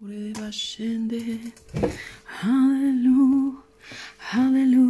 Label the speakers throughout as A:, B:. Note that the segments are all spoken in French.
A: Hallelujah. Hallelujah.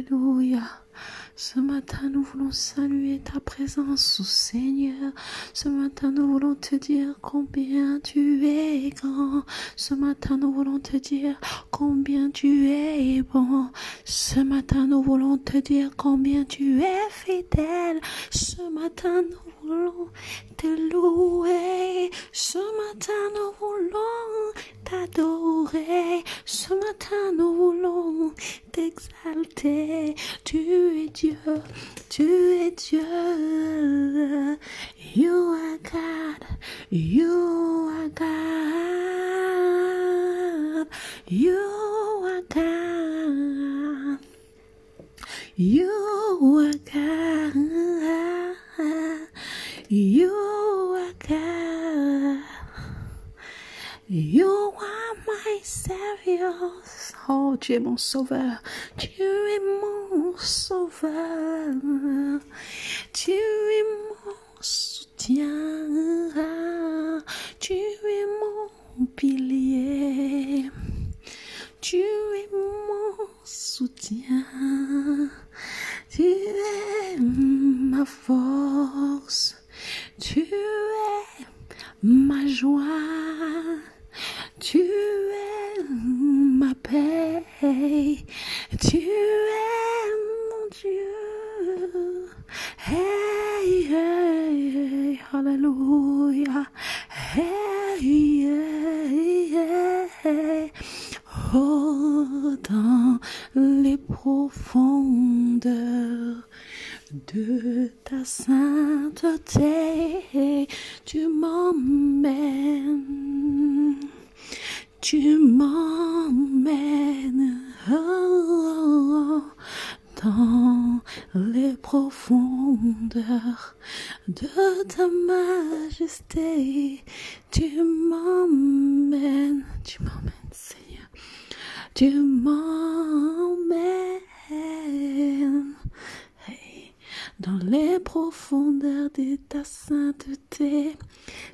A: Alléluia. Ce matin, nous voulons saluer ta présence, Seigneur. Ce matin, nous voulons te dire combien tu es grand. Ce matin, nous voulons te dire combien tu es bon. Ce matin, nous voulons te dire combien tu es fidèle. Ce matin, nous te louer. Ce matin, nous voulons t'adorer. Ce matin, nous voulons t'exalter. Tu es Dieu, tu es Dieu. You are God, you are God. You are God. You are God. You are. You are my Savior. Oh, tu es mon sauveur. Tu es mon sauveur. Tu es mon soutien. Tu es mon pilier. Tu es mon soutien. Tu es ma force. Tu es ma joie. Tu es ma paix. Tu es mon Dieu. Hey, hey, hey, hallelujah. Hey, hey, hey. Oh, dans les profondeurs de ta sainteté, tu m'emmènes, tu m'emmènes oh, dans les profondeurs de ta majesté, tu m'emmènes, tu m'emmènes, Seigneur, tu m'emmènes. Dans les profondeurs de ta sainteté,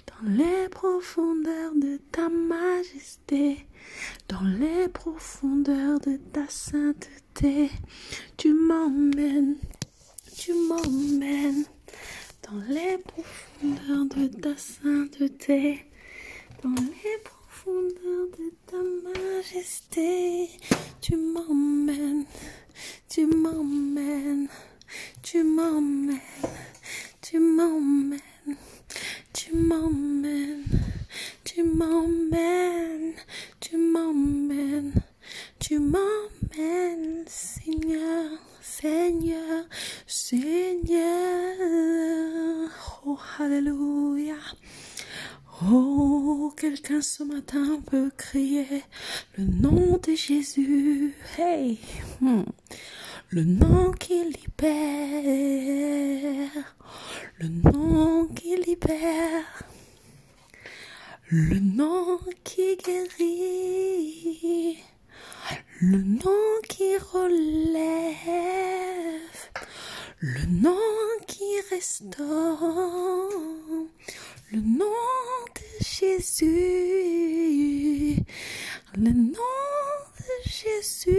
A: dans les profondeurs de ta majesté, dans les profondeurs de ta sainteté, tu m'emmènes, tu m'emmènes, dans les profondeurs de ta sainteté, dans les profondeurs de ta majesté, tu m'emmènes, tu m'emmènes, tu m'emmènes, tu m'emmènes, tu m'emmènes, tu m'emmènes, tu m'emmènes, tu m'emmènes, Seigneur, Seigneur, Seigneur. Oh, Alléluia. Oh, quelqu'un ce matin peut crier le nom de Jésus. Hey, hmm. Le nom qui libère, le nom qui libère, le nom qui guérit, le nom qui relève, le nom qui restaure, le nom de Jésus, le nom de Jésus,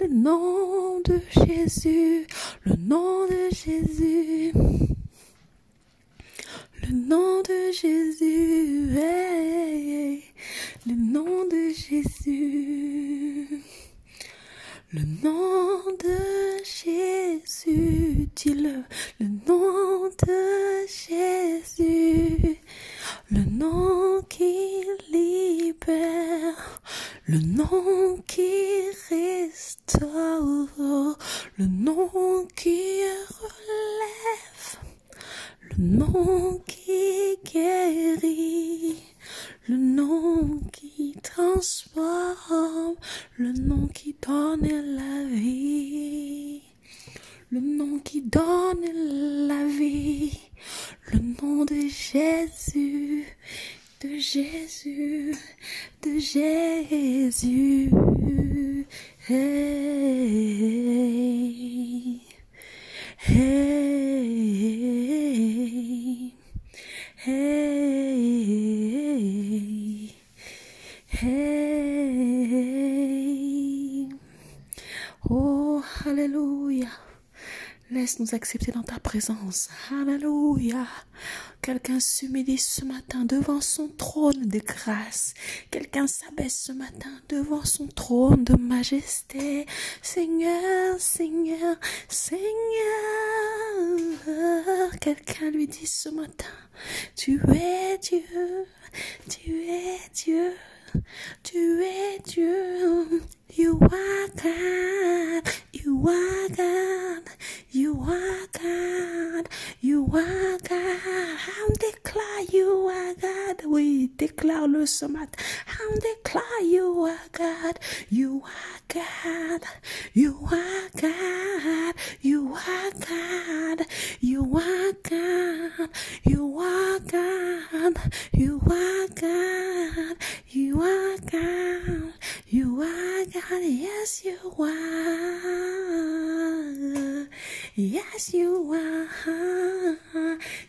A: le nom de Jésus, le nom de Jésus, le nom de Jésus, le nom de Jésus. Le nom de Jésus, dis-le. Le nom de Jésus. Le nom qui libère. Le nom qui restaure. Le nom qui relève. Le nom qui guérit le nom qui transforme, le nom qui donne la vie, le nom qui donne la vie, le nom de Jésus, de Jésus, de Jésus hey, hey, hey. Oh, Alléluia. Laisse-nous accepter dans ta présence. Alléluia. Quelqu'un s'humilie ce matin devant son trône de grâce. Quelqu'un s'abaisse ce matin devant son trône de majesté. Seigneur, Seigneur, Seigneur. Quelqu'un lui dit ce matin, tu es Dieu, tu es Dieu. Tu es Dieu, you are God, you are God, you are God, you are God. On déclare you are God, oui, déclare-le ce matin. Déclare you are God, you are God, you are God, you are God, you are God, you are God, you are God, you are God, you are God, yes you are, yes you are,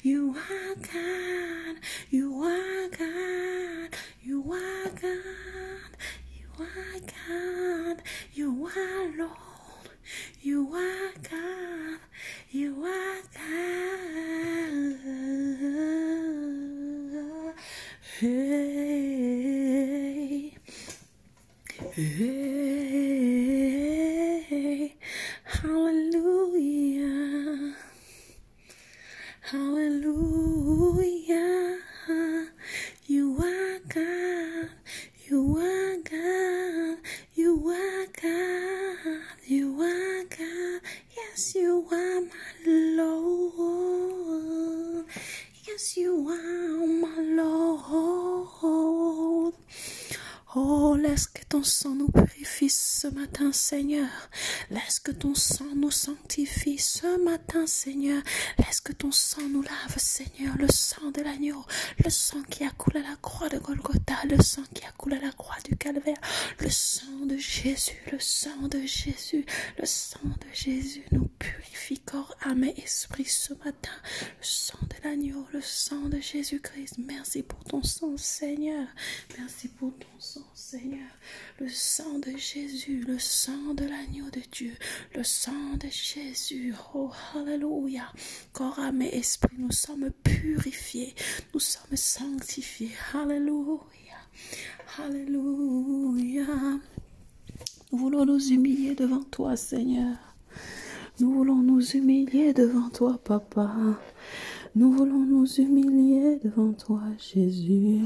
A: you are God, you are God, you are God, you are God, you are Lord, you are God, you are God. Hey, hey, hallelujah, hallelujah. Laisse que ton sang nous purifie ce matin, Seigneur. Laisse que ton sang nous sanctifie ce matin, Seigneur. Laisse que ton sang nous lave, Seigneur. Le sang de l'agneau, le sang qui a coulé à la croix de Golgotha, le sang qui a coulé à la croix du Calvaire, le sang de Jésus, le sang de Jésus, le sang de Jésus nous purifie corps, âme et esprit ce matin. Le sang de l'agneau, le sang de Jésus-Christ. Merci pour ton sang, Seigneur. Merci pour ton sang, Seigneur. Sang de Jésus, le sang de l'agneau de Dieu, le sang de Jésus. Oh, Alléluia. Corps, âme et esprit, nous sommes purifiés. Nous sommes sanctifiés. Alléluia. Alléluia. Nous voulons nous humilier devant toi, Seigneur. Nous voulons nous humilier devant toi, Papa. Nous voulons nous humilier devant toi, Jésus.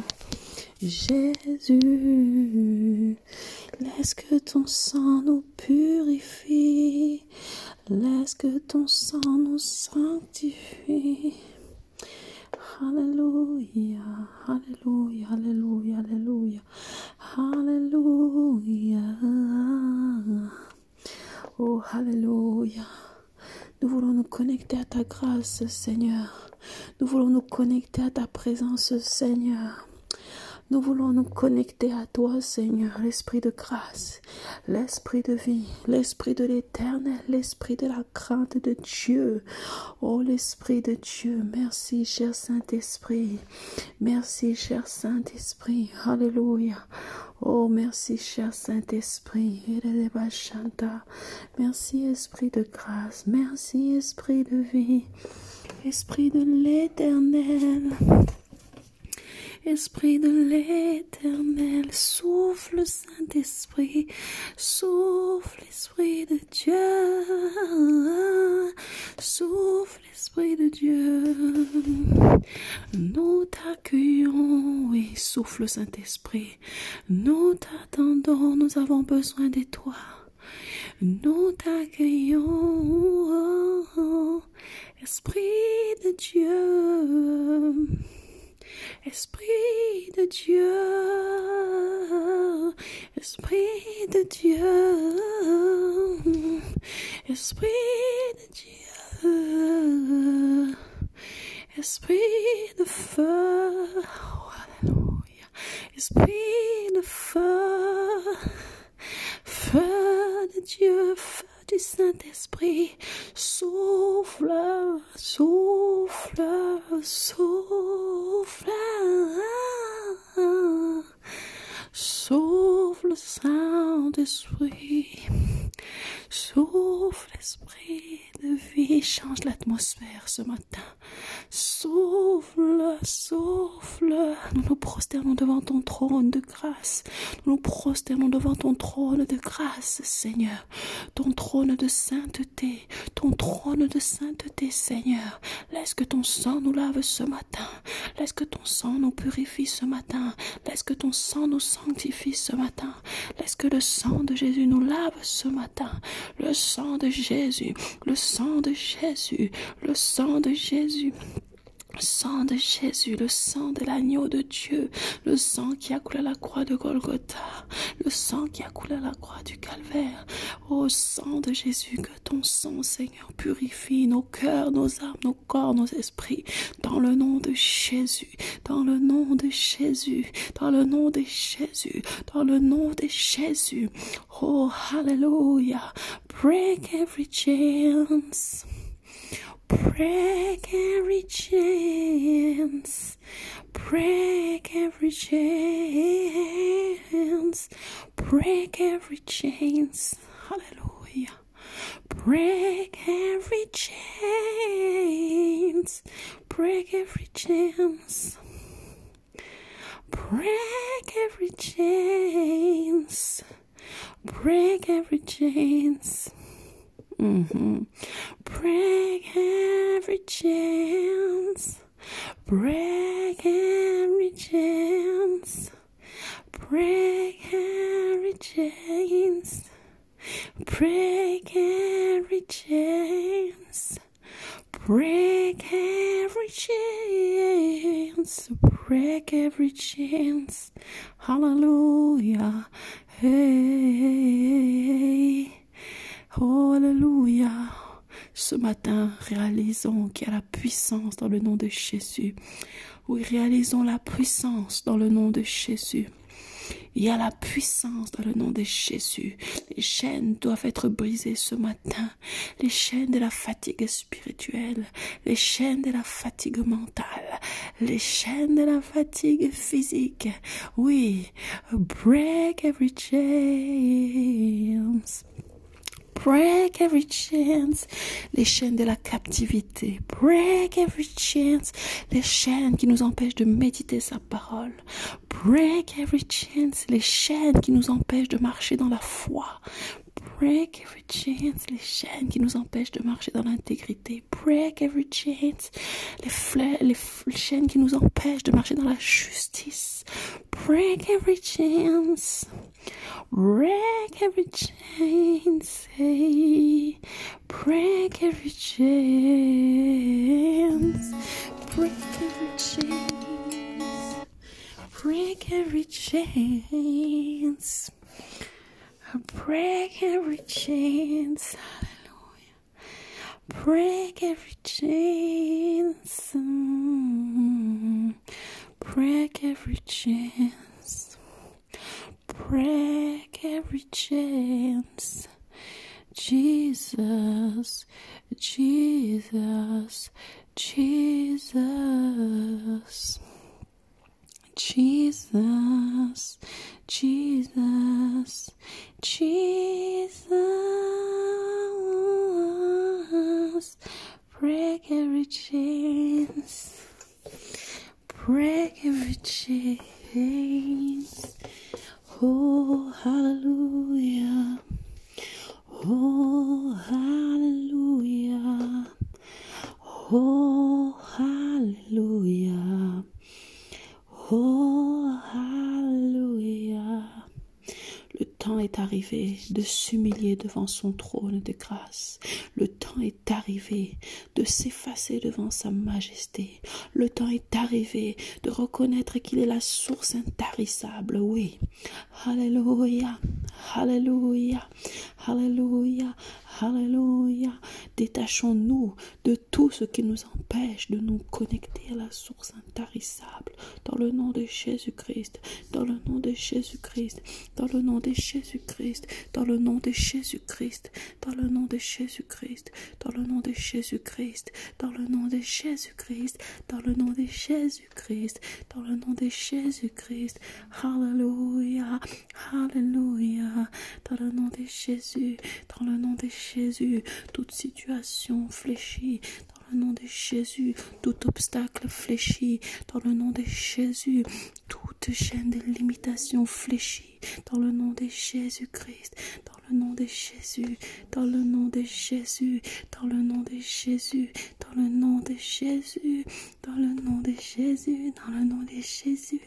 A: Jésus, laisse que ton sang nous purifie. Laisse que ton sang nous sanctifie. Alléluia, Alléluia, Alléluia, Alléluia, Alléluia. Oh, Alléluia. Nous voulons nous connecter à ta grâce, Seigneur. Nous voulons nous connecter à ta présence, Seigneur. Nous voulons nous connecter à toi, Seigneur, l'esprit de grâce, l'esprit de vie, l'esprit de l'éternel, l'esprit de la crainte de Dieu. Oh, l'esprit de Dieu, merci, cher Saint-Esprit. Merci, cher Saint-Esprit. Alléluia. Oh, merci, cher Saint-Esprit. Merci, Esprit de grâce. Merci, Esprit de vie. Esprit de l'éternel. Esprit de l'éternel, souffle Saint-Esprit, souffle Esprit de Dieu, souffle Esprit de Dieu. Nous t'accueillons, oui, souffle Saint-Esprit. Nous t'attendons, nous avons besoin de toi. Nous t'accueillons, Esprit de Dieu. Esprit de Dieu, Esprit de Dieu, Esprit de Dieu, Esprit de feu, Esprit de feu, Souffle, Esprit de vie, change l'atmosphère ce matin, souffle, souffle, nous nous prosternons devant ton trône de grâce, nous nous prosternons devant ton trône de grâce, Seigneur, ton trône de sainteté, ton trône de sainteté, Seigneur. Laisse que ton sang nous lave ce matin. Laisse que ton sang nous purifie ce matin. Laisse que ton sang nous sanctifie ce matin. Laisse que le sang de Jésus nous lave ce matin. Le sang de Jésus, le sang de Jésus, le sang de Jésus. Le sang de Jésus, le sang de l'agneau de Dieu, le sang qui a coulé à la croix de Golgotha, le sang qui a coulé à la croix du calvaire. Ô sang de Jésus, que ton sang, Seigneur, purifie nos cœurs, nos âmes, nos corps, nos esprits, dans le nom de Jésus, dans le nom de Jésus, dans le nom de Jésus, dans le nom de Jésus. Oh, hallelujah. Break every chance. Break every chains, break every chains, break every chains. Hallelujah. Break every chains, break every chains. Break every chains, break every chains. Mm-hmm. Break every chance. Break every chance. Break every chance. Break every chance. Break every chains. Break every chains. Hallelujah. Hey. Alléluia. Ce matin, réalisons qu'il y a la puissance dans le nom de Jésus. Oui, réalisons la puissance dans le nom de Jésus. Il y a la puissance dans le nom de Jésus. Les chaînes doivent être brisées ce matin. Les chaînes de la fatigue spirituelle, les chaînes de la fatigue mentale, les chaînes de la fatigue physique. Oui, break every chains. Break every chance, les chaînes de la captivité. Break every chance, les chaînes qui nous empêchent de méditer sa parole. Break every chance, les chaînes qui nous empêchent de marcher dans la foi. Break every chance, les chaînes qui nous empêchent de marcher dans l'intégrité. Break every chance, les, les chaînes qui nous empêchent de marcher dans la justice. Break every chance. Break every chance. Hey. Break every chance. Break every chance. Break every chance. Break every chains, hallelujah. Break every chains, mm. break every chains, break every chains. Jesus, Jesus, Jesus. Jesus, Jesus, Jesus, break every chains, break every chains. Oh, hallelujah. Oh, hallelujah. Oh, hallelujah. Oh, arrivé de s'humilier devant son trône de grâce. Le temps est arrivé de s'effacer devant sa majesté. Le temps est arrivé de reconnaître qu'il est la source intarissable. Oui. Alléluia. Alléluia. Alléluia. Alléluia. Détachons-nous de tout ce qui nous empêche de nous connecter à la source intarissable. Dans le nom de Jésus-Christ. Dans le nom de Jésus-Christ. Dans le nom de Jésus-Christ. Dans le nom de Jésus-Christ. Dans le nom de Jésus-Christ. Dans le nom de Jésus-Christ. Dans le nom de Jésus-Christ. Dans le nom de Jésus-Christ. Dans le nom de Jésus-Christ. Alléluia. Alléluia. Dans le nom de Jésus. Dans le nom de Jésus. Toute situation fléchie. Dans le nom de Jésus, tout obstacle fléchi, dans le nom de Jésus, chaîne de limitation fléchie, dans le nom de Jésus-Christ, dans le nom de Jésus, dans le nom de Jésus, dans le nom de Jésus, dans le nom de Jésus, dans le nom de Jésus, dans le nom de Jésus,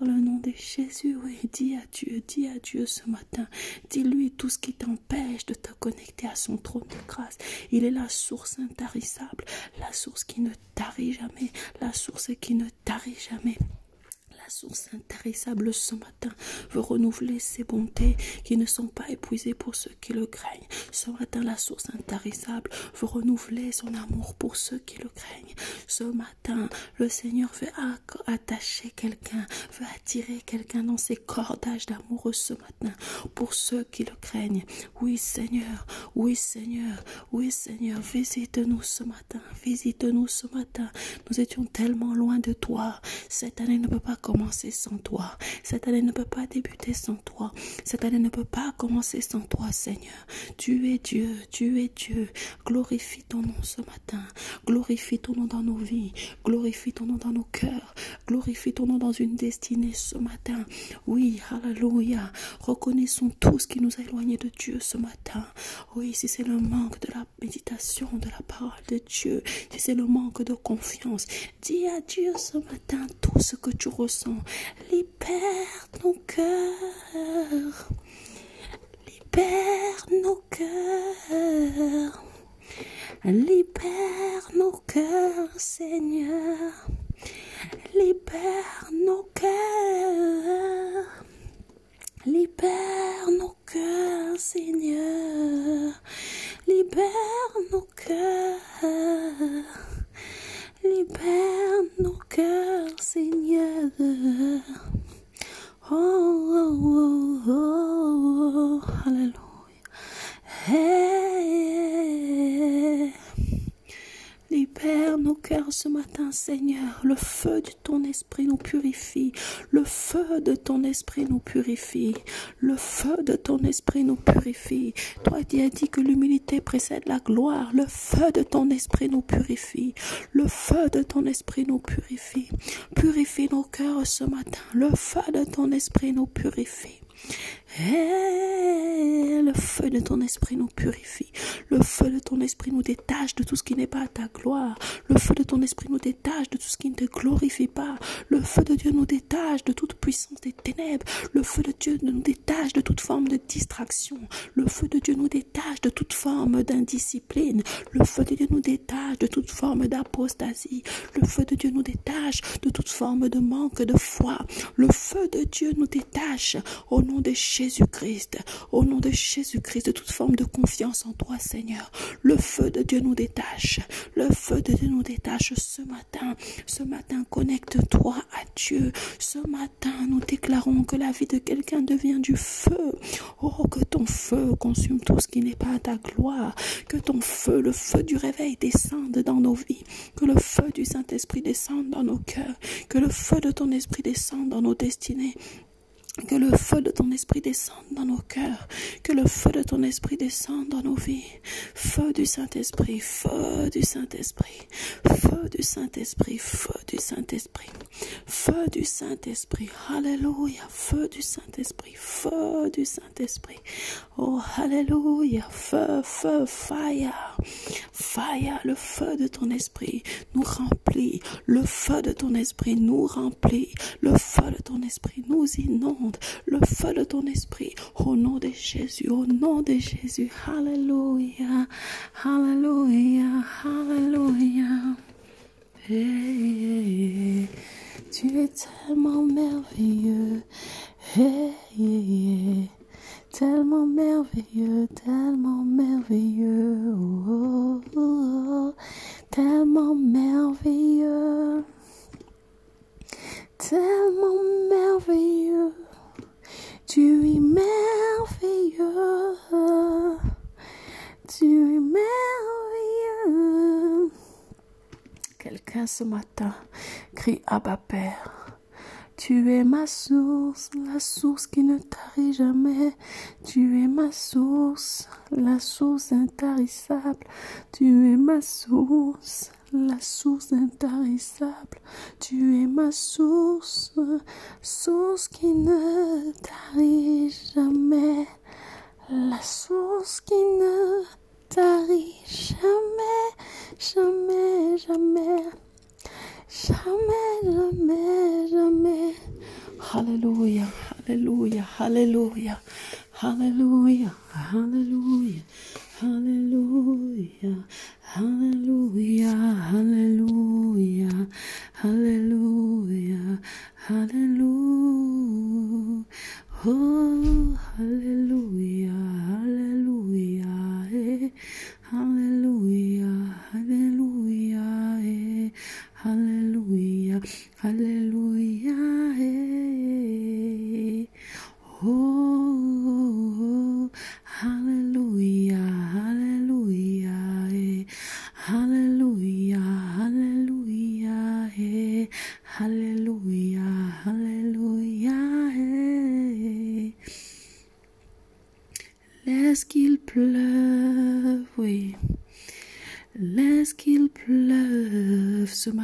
A: dans le nom de Jésus, oui, dis à Dieu, dis à Dieu ce matin, dis-lui tout ce qui t'empêche de te connecter à son trône de grâce. Il est la source intarissable, la source qui ne tarit jamais, la source qui ne tarit jamais. Source intarissable ce matin veut renouveler ses bontés qui ne sont pas épuisées pour ceux qui le craignent. Ce matin, la source intarissable veut renouveler son amour pour ceux qui le craignent. Ce matin, le Seigneur veut attacher quelqu'un, veut attirer quelqu'un dans ses cordages d'amour ce matin pour ceux qui le craignent. Oui, Seigneur, oui, Seigneur, oui, Seigneur, visite-nous ce matin, visite-nous ce matin. Nous étions tellement loin de toi. Cette année ne peut pas commencer sans toi. Cette année ne peut pas débuter sans toi. Cette année ne peut pas commencer sans toi, Seigneur. Tu es Dieu, tu es Dieu. Glorifie ton nom ce matin. Glorifie ton nom dans nos vies. Glorifie ton nom dans nos cœurs. Glorifie ton nom dans une destinée ce matin. Oui, alléluia. Reconnaissons tout ce qui nous a éloignés de Dieu ce matin. Oui, si c'est le manque de la méditation, de la parole de Dieu, si c'est le manque de confiance, dis à Dieu ce matin tout ce que tu ressens libère nos cœurs, libère nos cœurs, libère nos cœurs, Seigneur, libère nos cœurs, libère nos cœurs, Seigneur, libère nos cœurs. Libère nos cœurs, Seigneur. Oh, oh, oh, oh, oh. Alléluia. Hey. Libère nos cœurs ce Seigneur. Le feu de ton esprit nous purifie. Le feu de ton esprit nous purifie. Le feu de ton esprit nous purifie. Toi qui as dit que l'humilité précède la gloire. Le feu de ton esprit nous purifie. Le feu de ton esprit nous purifie. Purifie nos cœurs ce matin. Le feu de ton esprit nous purifie. Le feu de ton esprit nous purifie. Le feu de ton esprit nous détache de tout ce qui n'est pas ta gloire. Le feu de ton esprit nous détache de tout ce qui ne te glorifie pas. Le feu de Dieu nous détache de toute puissance des ténèbres. Le feu de Dieu nous détache de toute forme de distraction. Le feu de Dieu nous détache de toute forme d'indiscipline. Le feu de Dieu nous détache de toute forme d'apostasie. Le feu de Dieu nous détache de toute forme de manque de foi. Le feu de Dieu nous détache au nom de Jésus-Christ, au nom de Jésus-Christ, de toute forme de confiance en toi, Seigneur. Le feu de Dieu nous détache. Le feu de Dieu nous détache ce matin. Ce matin, connecte-toi à Dieu. Ce matin, nous déclarons que la vie de quelqu'un devient du feu. Oh, que ton feu consume tout ce qui n'est pas ta gloire. Que ton feu, le feu du réveil descende dans nos vies. Que le feu du Saint-Esprit descende dans nos cœurs. Que le feu de ton esprit descende dans nos destinées. Que le feu de ton esprit descende dans nos cœurs. Que le feu de ton esprit descende dans nos vies. Feu du Saint-Esprit, feu du Saint-Esprit, feu du Saint-Esprit, feu du Saint-Esprit. Feu du Saint-Esprit. Alléluia. Feu du Saint-Esprit. Feu du Saint-Esprit. Oh, Alléluia. Feu, feu, fire. Fire, le feu de ton esprit nous remplit. Le feu de ton esprit nous remplit. Le feu de ton esprit nous inonde. Le feu de ton esprit. Au nom de Jésus. Au nom de Jésus. Alléluia. Alléluia. Alléluia. Tu es tellement merveilleux. Hey, tellement merveilleux, tellement merveilleux. Oh, oh, oh, tellement merveilleux. Tellement merveilleux. Tu es merveilleux. Tu es merveilleux. Quelqu'un ce matin crie Abba Père. Tu es ma source, la source qui ne tarit jamais. Tu es ma source, la source intarissable. Tu es ma source, la source intarissable. Tu es ma source, source qui ne tarit jamais. La source qui ne tarit jamais, jamais, jamais, jamais, jamais, jamais. Alléluia, Alléluia, Alléluia, Alléluia, Alléluia, Alléluia, Alléluia, Alléluia, Alléluia, Alléluia. Oh, Alléluia, Alléluia,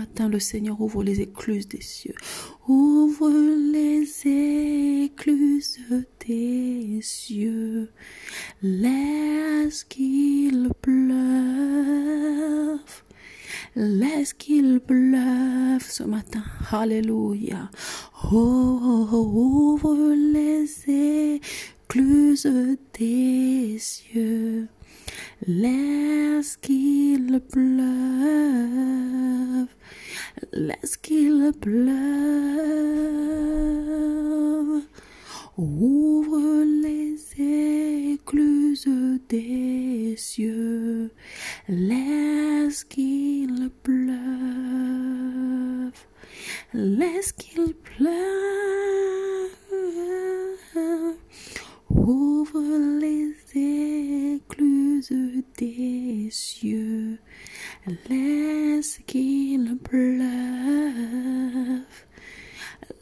A: matin, le Seigneur ouvre les écluses des cieux. Ouvre les écluses des cieux. Laisse qu'il pleuve. Laisse qu'il pleuve ce matin. Alléluia. Oh, ouvre les écluses des cieux. Laisse qu'il pleuve. Laisse qu'il pleuve. Ouvre les écluses des cieux. Laisse qu'il pleuve. Laisse qu'il pleuve. Ouvre les écluses des cieux. Laisse qu'il pleuve.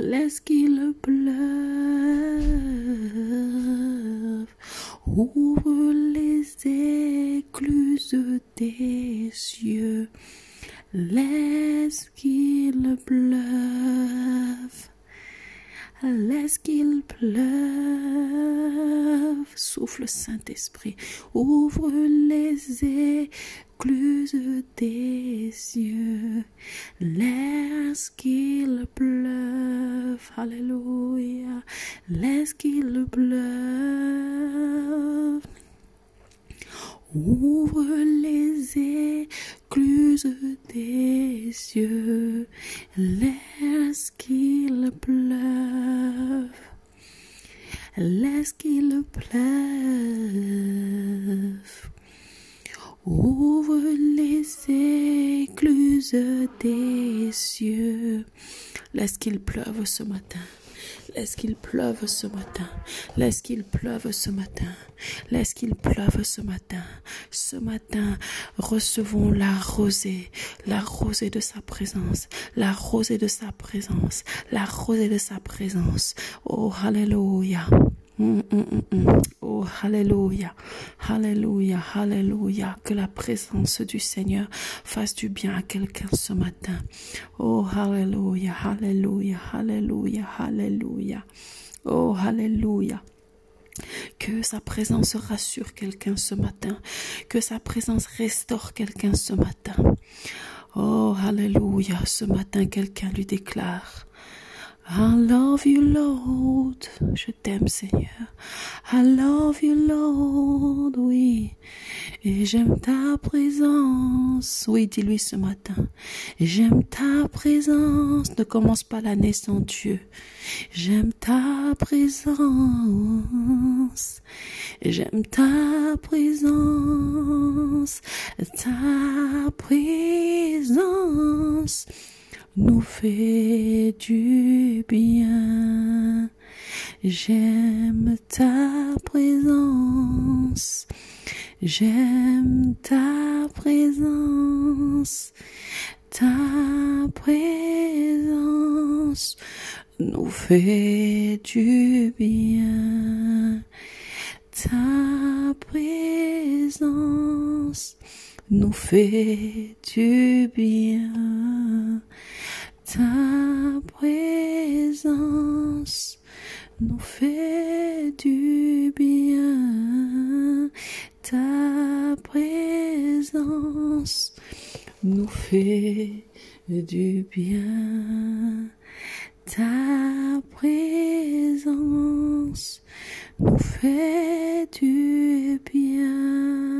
A: Laisse qu'il pleuve. Ouvre les écluses des cieux. Laisse qu'il pleuve. Laisse qu'il pleuve. Souffle Saint-Esprit. Ouvre les écluses des cieux. Laisse qu'il pleuve. Alléluia. Laisse qu'il pleuve. Ouvre les écluses des cieux, laisse qu'il pleuve, laisse qu'il pleuve. Ouvre les écluses des cieux, laisse qu'il pleuve ce matin. Laisse qu'il pleuve ce matin. Laisse qu'il pleuve ce matin. Laisse qu'il pleuve ce matin. Ce matin, recevons la rosée, la rosée de sa présence, la rosée de sa présence, la rosée de sa présence. Oh, Alléluia. Mm, mm, mm, oh, Alléluia, Alléluia, Alléluia. Que la présence du Seigneur fasse du bien à quelqu'un ce matin. Oh, Alléluia, Alléluia, Alléluia, Alléluia. Oh, Alléluia. Que sa présence rassure quelqu'un ce matin. Que sa présence restaure quelqu'un ce matin. Oh, Alléluia. Ce matin, quelqu'un lui déclare. I love you, Lord. Je t'aime, Seigneur. I love you, Lord. Oui. Et j'aime ta présence. Oui, dis-lui ce matin. J'aime ta présence. Ne commence pas l'année sans Dieu. J'aime ta présence. J'aime ta présence. Ta présence nous fait du bien. J'aime ta présence. J'aime ta présence. Ta présence nous fait du bien. Ta présence nous fait du bien. Ta présence? Nous fait du bien. Ta présence? Nous fait du bien. Ta présence? Nous fait du bien.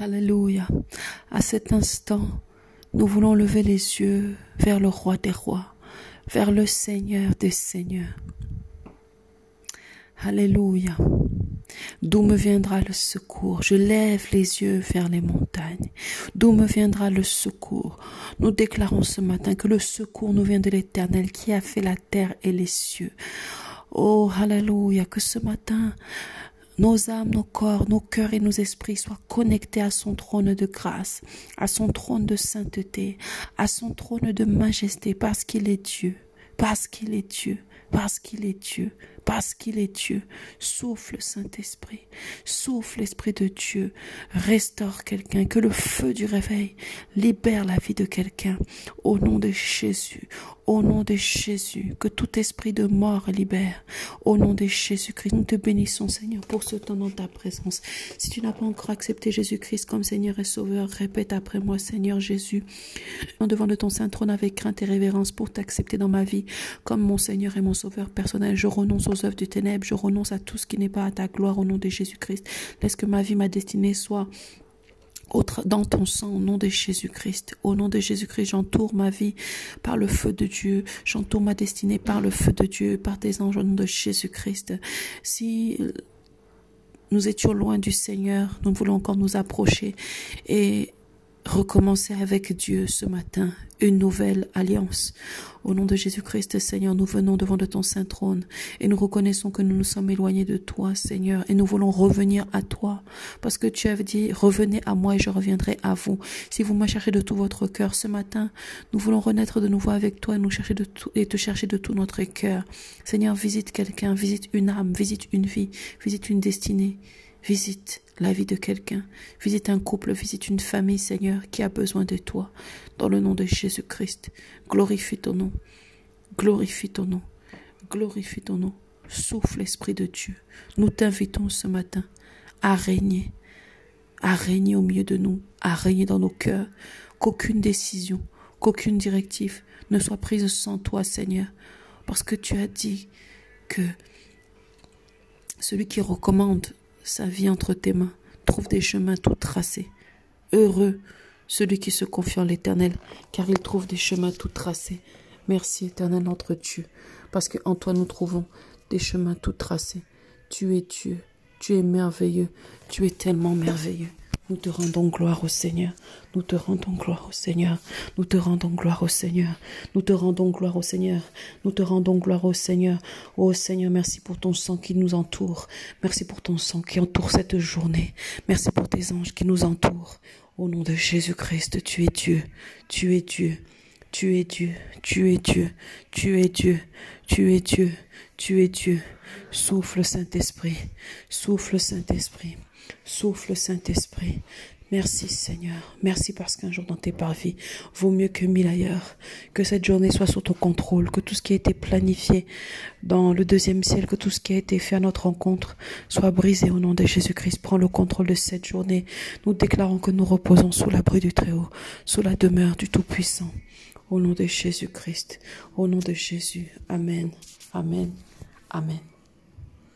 A: Alléluia. À cet instant, nous voulons lever les yeux vers le roi des rois, vers le Seigneur des seigneurs. Alléluia. D'où me viendra le secours? Je lève les yeux vers les montagnes. D'où me viendra le secours? Nous déclarons ce matin que le secours nous vient de l'Éternel qui a fait la terre et les cieux. Oh, Alléluia, que ce matin, nos âmes, nos corps, nos cœurs et nos esprits soient connectés à son trône de grâce, à son trône de sainteté, à son trône de majesté, parce qu'il est Dieu, parce qu'il est Dieu, parce qu'il est Dieu, parce qu'il est Dieu. Souffle Saint-Esprit, souffle l'Esprit de Dieu, restaure quelqu'un, que le feu du réveil libère la vie de quelqu'un. Au nom de Jésus, au nom de Jésus, que tout esprit de mort libère. Au nom de Jésus-Christ, nous te bénissons, Seigneur, pour ce temps dans ta présence. Si tu n'as pas encore accepté Jésus-Christ comme Seigneur et Sauveur, répète après moi, Seigneur Jésus, en devant de ton saint trône avec crainte et révérence pour t'accepter dans ma vie comme mon Seigneur et mon Sauveur personnel. Je renonce œuvres du ténèbre, je renonce à tout ce qui n'est pas à ta gloire au nom de Jésus-Christ. Laisse que ma vie, ma destinée soit dans ton sang, au nom de Jésus-Christ. Au nom de Jésus-Christ, j'entoure ma vie par le feu de Dieu. J'entoure ma destinée par le feu de Dieu, par tes anges, au nom de Jésus-Christ. Si nous étions loin du Seigneur, nous voulons encore nous approcher et recommencer avec Dieu ce matin une nouvelle alliance. Au nom de Jésus-Christ, Seigneur, nous venons devant de ton saint trône et nous reconnaissons que nous nous sommes éloignés de toi, Seigneur, et nous voulons revenir à toi parce que tu as dit, revenez à moi et je reviendrai à vous. Si vous me cherchez de tout votre cœur ce matin, nous voulons renaître de nouveau avec toi et nous chercher de tout, et te chercher de tout notre cœur. Seigneur, visite quelqu'un, visite une âme, visite une vie, visite une destinée. Visite la vie de quelqu'un. Visite un couple, visite une famille, Seigneur, qui a besoin de toi. Dans le nom de Jésus-Christ, glorifie ton nom. Glorifie ton nom. Glorifie ton nom. Souffle, Esprit de Dieu. Nous t'invitons ce matin à régner. À régner au milieu de nous. À régner dans nos cœurs. Qu'aucune décision, qu'aucune directive ne soit prise sans toi, Seigneur. Parce que tu as dit que celui qui recommande sa vie entre tes mains, trouve des chemins tout tracés. Heureux celui qui se confie en l'Éternel, car il trouve des chemins tout tracés. Merci, Éternel, notre Dieu, parce qu'en toi nous trouvons des chemins tout tracés. Tu es Dieu, tu es merveilleux, tu es tellement merveilleux. Nous te rendons gloire au Seigneur. Nous te rendons gloire au Seigneur. Nous te rendons gloire au Seigneur. Nous te rendons gloire au Seigneur. Nous te rendons gloire au Seigneur. Ô Seigneur, merci pour ton sang qui nous entoure. Merci pour ton sang qui entoure cette journée. Merci pour tes anges qui nous entourent. Au nom de Jésus-Christ, tu es Dieu. Tu es Dieu. Tu es Dieu. Tu es Dieu. Tu es Dieu. Tu es Dieu. Tu es Dieu. Souffle, Saint-Esprit. Souffle, Saint-Esprit. Souffle, Saint-Esprit. Merci Seigneur. Merci parce qu'un jour dans tes parvis vaut mieux que mille ailleurs. Que cette journée soit sous ton contrôle, que tout ce qui a été planifié dans le deuxième ciel, que tout ce qui a été fait à notre rencontre soit brisé au nom de Jésus-Christ. Prends le contrôle de cette journée. Nous déclarons que nous reposons sous l'abri du Très-Haut, sous la demeure du Tout-Puissant. Au nom de Jésus-Christ, au nom de Jésus. Amen. Amen. Amen.